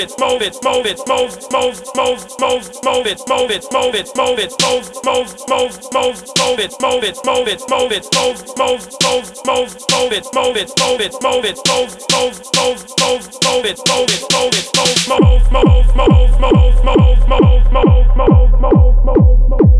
it, move it, move it, move, move, move, move, move it, move it, move it, move it, move, move, move, move, move it, move it, move it, move it, move, move, move, move, move it, move it, move it, move it, move, move, move, move, move it, move it, move it, move, move, move, move, move, move, move, move, move, move, move, move.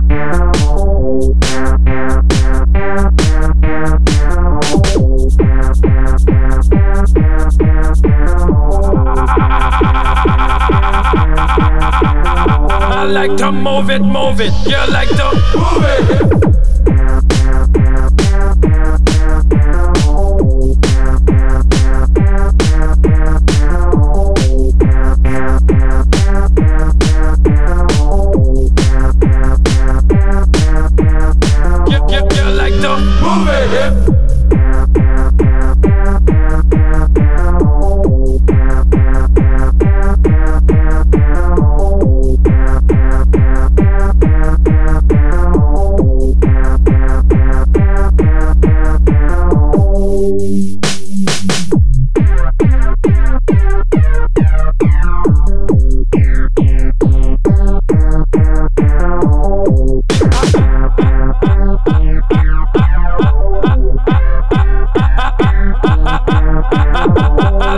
Like to move it, move it. You like to Move it.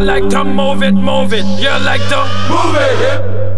Like to move it, move it. You like to Move it.